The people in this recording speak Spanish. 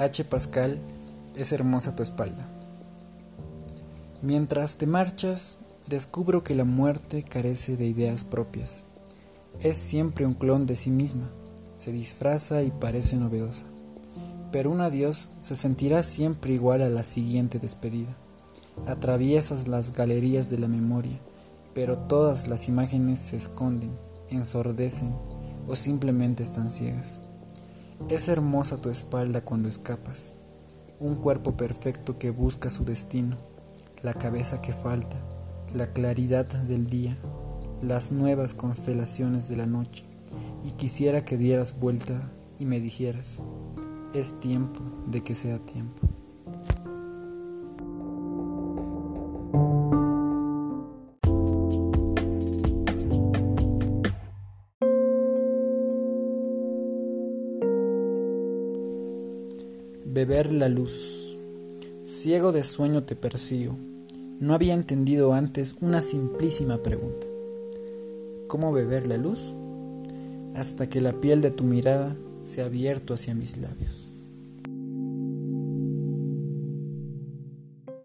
H. Pascal, es hermosa tu espalda. Mientras te marchas, descubro que la muerte carece de ideas propias. Es siempre un clon de sí misma, se disfraza y parece novedosa. Pero un adiós se sentirá siempre igual a la siguiente despedida. Atraviesas las galerías de la memoria, pero todas las imágenes se esconden, ensordecen o simplemente están ciegas. Es hermosa tu espalda cuando escapas, un cuerpo perfecto que busca su destino, la cabeza que falta, la claridad del día, las nuevas constelaciones de la noche, y quisiera que dieras vuelta y me dijeras, es tiempo de que sea tiempo. Beber la luz. Ciego de sueño te persigo. No había entendido antes una simplísima pregunta. ¿Cómo beber la luz? Hasta que la piel de tu mirada se ha abierto hacia mis labios.